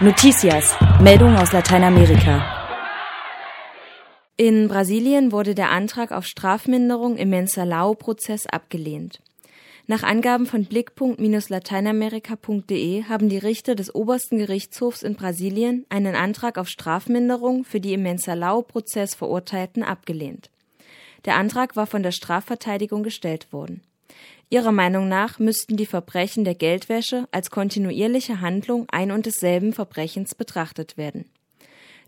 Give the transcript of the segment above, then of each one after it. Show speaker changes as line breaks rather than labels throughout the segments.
Noticias, Meldung aus Lateinamerika.
In Brasilien wurde der Antrag auf Strafminderung im Mensalao-Prozess abgelehnt. Nach Angaben von Blickpunkt-lateinamerika.de haben die Richter des obersten Gerichtshofs in Brasilien einen Antrag auf Strafminderung für die im Mensalao-Prozess Verurteilten abgelehnt. Der Antrag war von der Strafverteidigung gestellt worden. Ihrer Meinung nach müssten die Verbrechen der Geldwäsche als kontinuierliche Handlung ein und desselben Verbrechens betrachtet werden.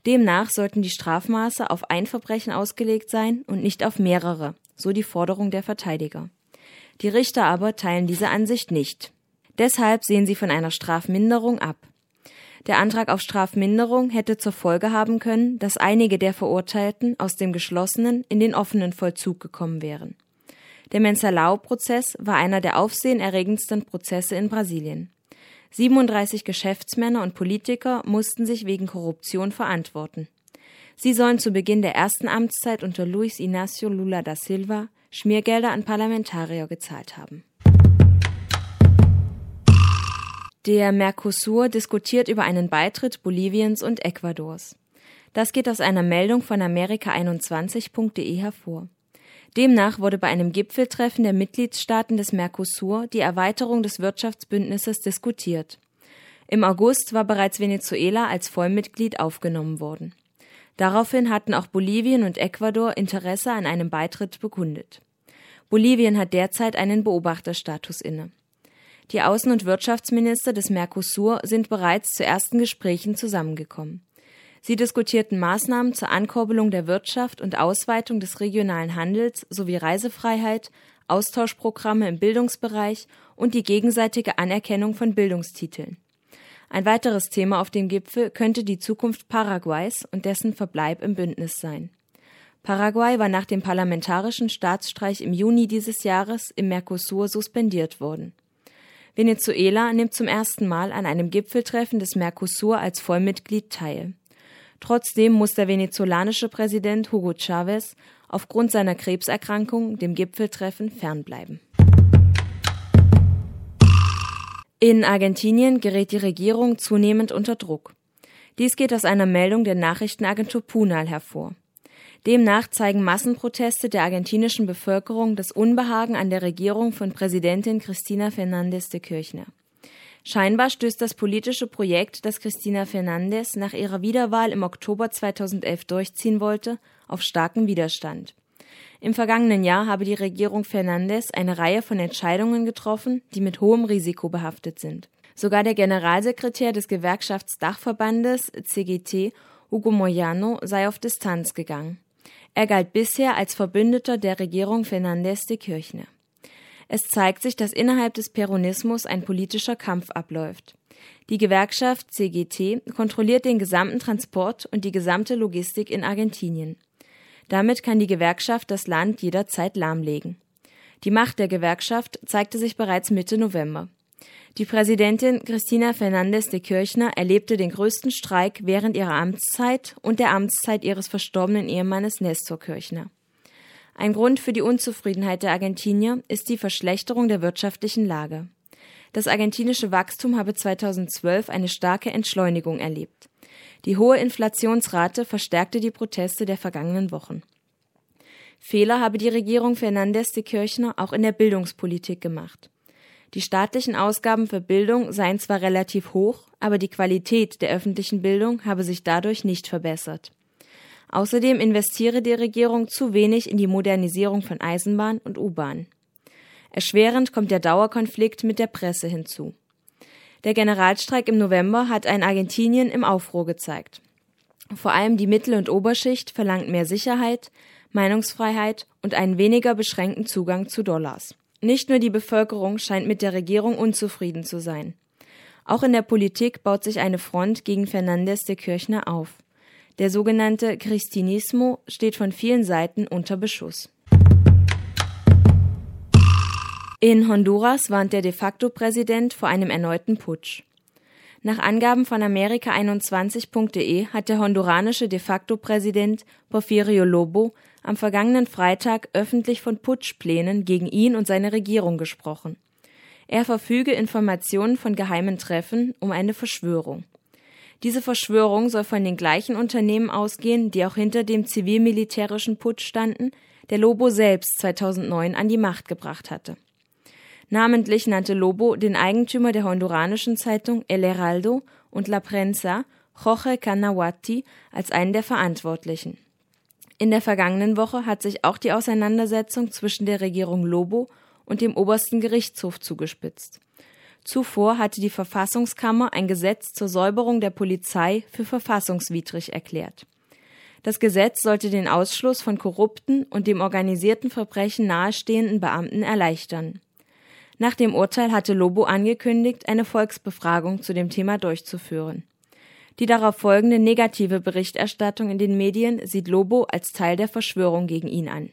Demnach sollten die Strafmaße auf ein Verbrechen ausgelegt sein und nicht auf mehrere, so die Forderung der Verteidiger. Die Richter aber teilen diese Ansicht nicht. Deshalb sehen sie von einer Strafminderung ab. Der Antrag auf Strafminderung hätte zur Folge haben können, dass einige der Verurteilten aus dem geschlossenen in den offenen Vollzug gekommen wären. Der Mensalao-Prozess war einer der aufsehenerregendsten Prozesse in Brasilien. 37 Geschäftsmänner und Politiker mussten sich wegen Korruption verantworten. Sie sollen zu Beginn der ersten Amtszeit unter Luis Inácio Lula da Silva Schmiergelder an Parlamentarier gezahlt haben. Der Mercosur diskutiert über einen Beitritt Boliviens und Ecuadors. Das geht aus einer Meldung von Amerika21.de hervor. Demnach wurde bei einem Gipfeltreffen der Mitgliedstaaten des Mercosur die Erweiterung des Wirtschaftsbündnisses diskutiert. Im August war bereits Venezuela als Vollmitglied aufgenommen worden. Daraufhin hatten auch Bolivien und Ecuador Interesse an einem Beitritt bekundet. Bolivien hat derzeit einen Beobachterstatus inne. Die Außen- und Wirtschaftsminister des Mercosur sind bereits zu ersten Gesprächen zusammengekommen. Sie diskutierten Maßnahmen zur Ankurbelung der Wirtschaft und Ausweitung des regionalen Handels sowie Reisefreiheit, Austauschprogramme im Bildungsbereich und die gegenseitige Anerkennung von Bildungstiteln. Ein weiteres Thema auf dem Gipfel könnte die Zukunft Paraguays und dessen Verbleib im Bündnis sein. Paraguay war nach dem parlamentarischen Staatsstreich im Juni dieses Jahres im Mercosur suspendiert worden. Venezuela nimmt zum ersten Mal an einem Gipfeltreffen des Mercosur als Vollmitglied teil. Trotzdem muss der venezolanische Präsident Hugo Chavez aufgrund seiner Krebserkrankung dem Gipfeltreffen fernbleiben. In Argentinien gerät die Regierung zunehmend unter Druck. Dies geht aus einer Meldung der Nachrichtenagentur Punal hervor. Demnach zeigen Massenproteste der argentinischen Bevölkerung das Unbehagen an der Regierung von Präsidentin Cristina Fernández de Kirchner. Scheinbar stößt das politische Projekt, das Cristina Fernández nach ihrer Wiederwahl im Oktober 2011 durchziehen wollte, auf starken Widerstand. Im vergangenen Jahr habe die Regierung Fernández eine Reihe von Entscheidungen getroffen, die mit hohem Risiko behaftet sind. Sogar der Generalsekretär des Gewerkschaftsdachverbandes CGT, Hugo Moyano, sei auf Distanz gegangen. Er galt bisher als Verbündeter der Regierung Fernández de Kirchner. Es zeigt sich, dass innerhalb des Peronismus ein politischer Kampf abläuft. Die Gewerkschaft CGT kontrolliert den gesamten Transport und die gesamte Logistik in Argentinien. Damit kann die Gewerkschaft das Land jederzeit lahmlegen. Die Macht der Gewerkschaft zeigte sich bereits Mitte November. Die Präsidentin Cristina Fernández de Kirchner erlebte den größten Streik während ihrer Amtszeit und der Amtszeit ihres verstorbenen Ehemannes Nestor Kirchner. Ein Grund für die Unzufriedenheit der Argentinier ist die Verschlechterung der wirtschaftlichen Lage. Das argentinische Wachstum habe 2012 eine starke Entschleunigung erlebt. Die hohe Inflationsrate verstärkte die Proteste der vergangenen Wochen. Fehler habe die Regierung Fernández de Kirchner auch in der Bildungspolitik gemacht. Die staatlichen Ausgaben für Bildung seien zwar relativ hoch, aber die Qualität der öffentlichen Bildung habe sich dadurch nicht verbessert. Außerdem investiere die Regierung zu wenig in die Modernisierung von Eisenbahn und U-Bahn. Erschwerend kommt der Dauerkonflikt mit der Presse hinzu. Der Generalstreik im November hat ein Argentinien im Aufruhr gezeigt. Vor allem die Mittel- und Oberschicht verlangt mehr Sicherheit, Meinungsfreiheit und einen weniger beschränkten Zugang zu Dollars. Nicht nur die Bevölkerung scheint mit der Regierung unzufrieden zu sein. Auch in der Politik baut sich eine Front gegen Fernandez de Kirchner auf. Der sogenannte Christinismo steht von vielen Seiten unter Beschuss. In Honduras warnt der de facto Präsident vor einem erneuten Putsch. Nach Angaben von Amerika21.de hat der honduranische de facto Präsident Porfirio Lobo am vergangenen Freitag öffentlich von Putschplänen gegen ihn und seine Regierung gesprochen. Er verfüge Informationen von geheimen Treffen um eine Verschwörung. Diese Verschwörung soll von den gleichen Unternehmen ausgehen, die auch hinter dem zivil-militärischen Putsch standen, der Lobo selbst 2009 an die Macht gebracht hatte. Namentlich nannte Lobo den Eigentümer der honduranischen Zeitung El Heraldo und La Prensa, Jorge Canawati, als einen der Verantwortlichen. In der vergangenen Woche hat sich auch die Auseinandersetzung zwischen der Regierung Lobo und dem obersten Gerichtshof zugespitzt. Zuvor hatte die Verfassungskammer ein Gesetz zur Säuberung der Polizei für verfassungswidrig erklärt. Das Gesetz sollte den Ausschluss von korrupten und dem organisierten Verbrechen nahestehenden Beamten erleichtern. Nach dem Urteil hatte Lobo angekündigt, eine Volksbefragung zu dem Thema durchzuführen. Die darauf folgende negative Berichterstattung in den Medien sieht Lobo als Teil der Verschwörung gegen ihn an.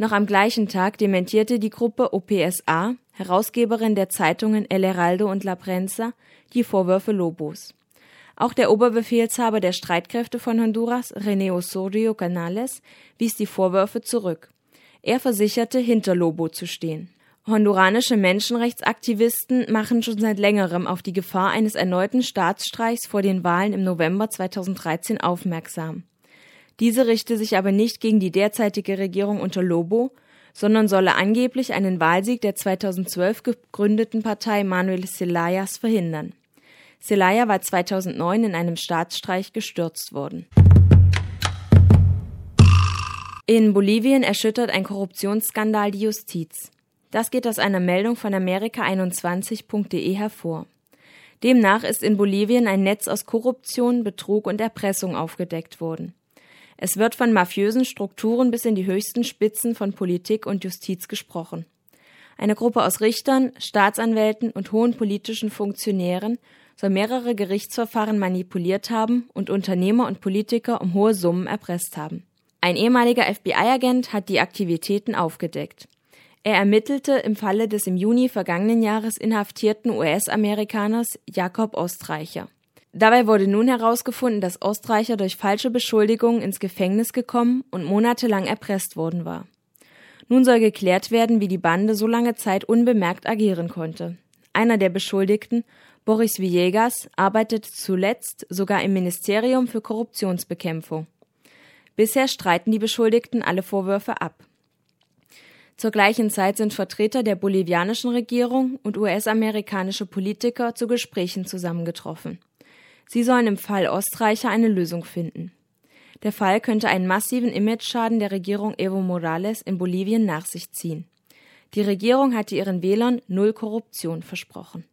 Noch am gleichen Tag dementierte die Gruppe OPSA, Herausgeberin der Zeitungen El Heraldo und La Prensa, die Vorwürfe Lobos. Auch der Oberbefehlshaber der Streitkräfte von Honduras, René Osorio Canales, wies die Vorwürfe zurück. Er versicherte, hinter Lobo zu stehen. Honduranische Menschenrechtsaktivisten machen schon seit längerem auf die Gefahr eines erneuten Staatsstreichs vor den Wahlen im November 2013 aufmerksam. Diese richte sich aber nicht gegen die derzeitige Regierung unter Lobo, sondern solle angeblich einen Wahlsieg der 2012 gegründeten Partei Manuel Zelayas verhindern. Zelaya war 2009 in einem Staatsstreich gestürzt worden. In Bolivien erschüttert ein Korruptionsskandal die Justiz. Das geht aus einer Meldung von Amerika21.de hervor. Demnach ist in Bolivien ein Netz aus Korruption, Betrug und Erpressung aufgedeckt worden. Es wird von mafiösen Strukturen bis in die höchsten Spitzen von Politik und Justiz gesprochen. Eine Gruppe aus Richtern, Staatsanwälten und hohen politischen Funktionären soll mehrere Gerichtsverfahren manipuliert haben und Unternehmer und Politiker um hohe Summen erpresst haben. Ein ehemaliger FBI-Agent hat die Aktivitäten aufgedeckt. Er ermittelte im Falle des im Juni vergangenen Jahres inhaftierten US-Amerikaners Jakob Ostreicher. Dabei wurde nun herausgefunden, dass Ostreicher durch falsche Beschuldigungen ins Gefängnis gekommen und monatelang erpresst worden war. Nun soll geklärt werden, wie die Bande so lange Zeit unbemerkt agieren konnte. Einer der Beschuldigten, Boris Villegas, arbeitete zuletzt sogar im Ministerium für Korruptionsbekämpfung. Bisher streiten die Beschuldigten alle Vorwürfe ab. Zur gleichen Zeit sind Vertreter der bolivianischen Regierung und US-amerikanische Politiker zu Gesprächen zusammengetroffen. Sie sollen im Fall Ostreicher eine Lösung finden. Der Fall könnte einen massiven Imageschaden der Regierung Evo Morales in Bolivien nach sich ziehen. Die Regierung hatte ihren Wählern null Korruption versprochen.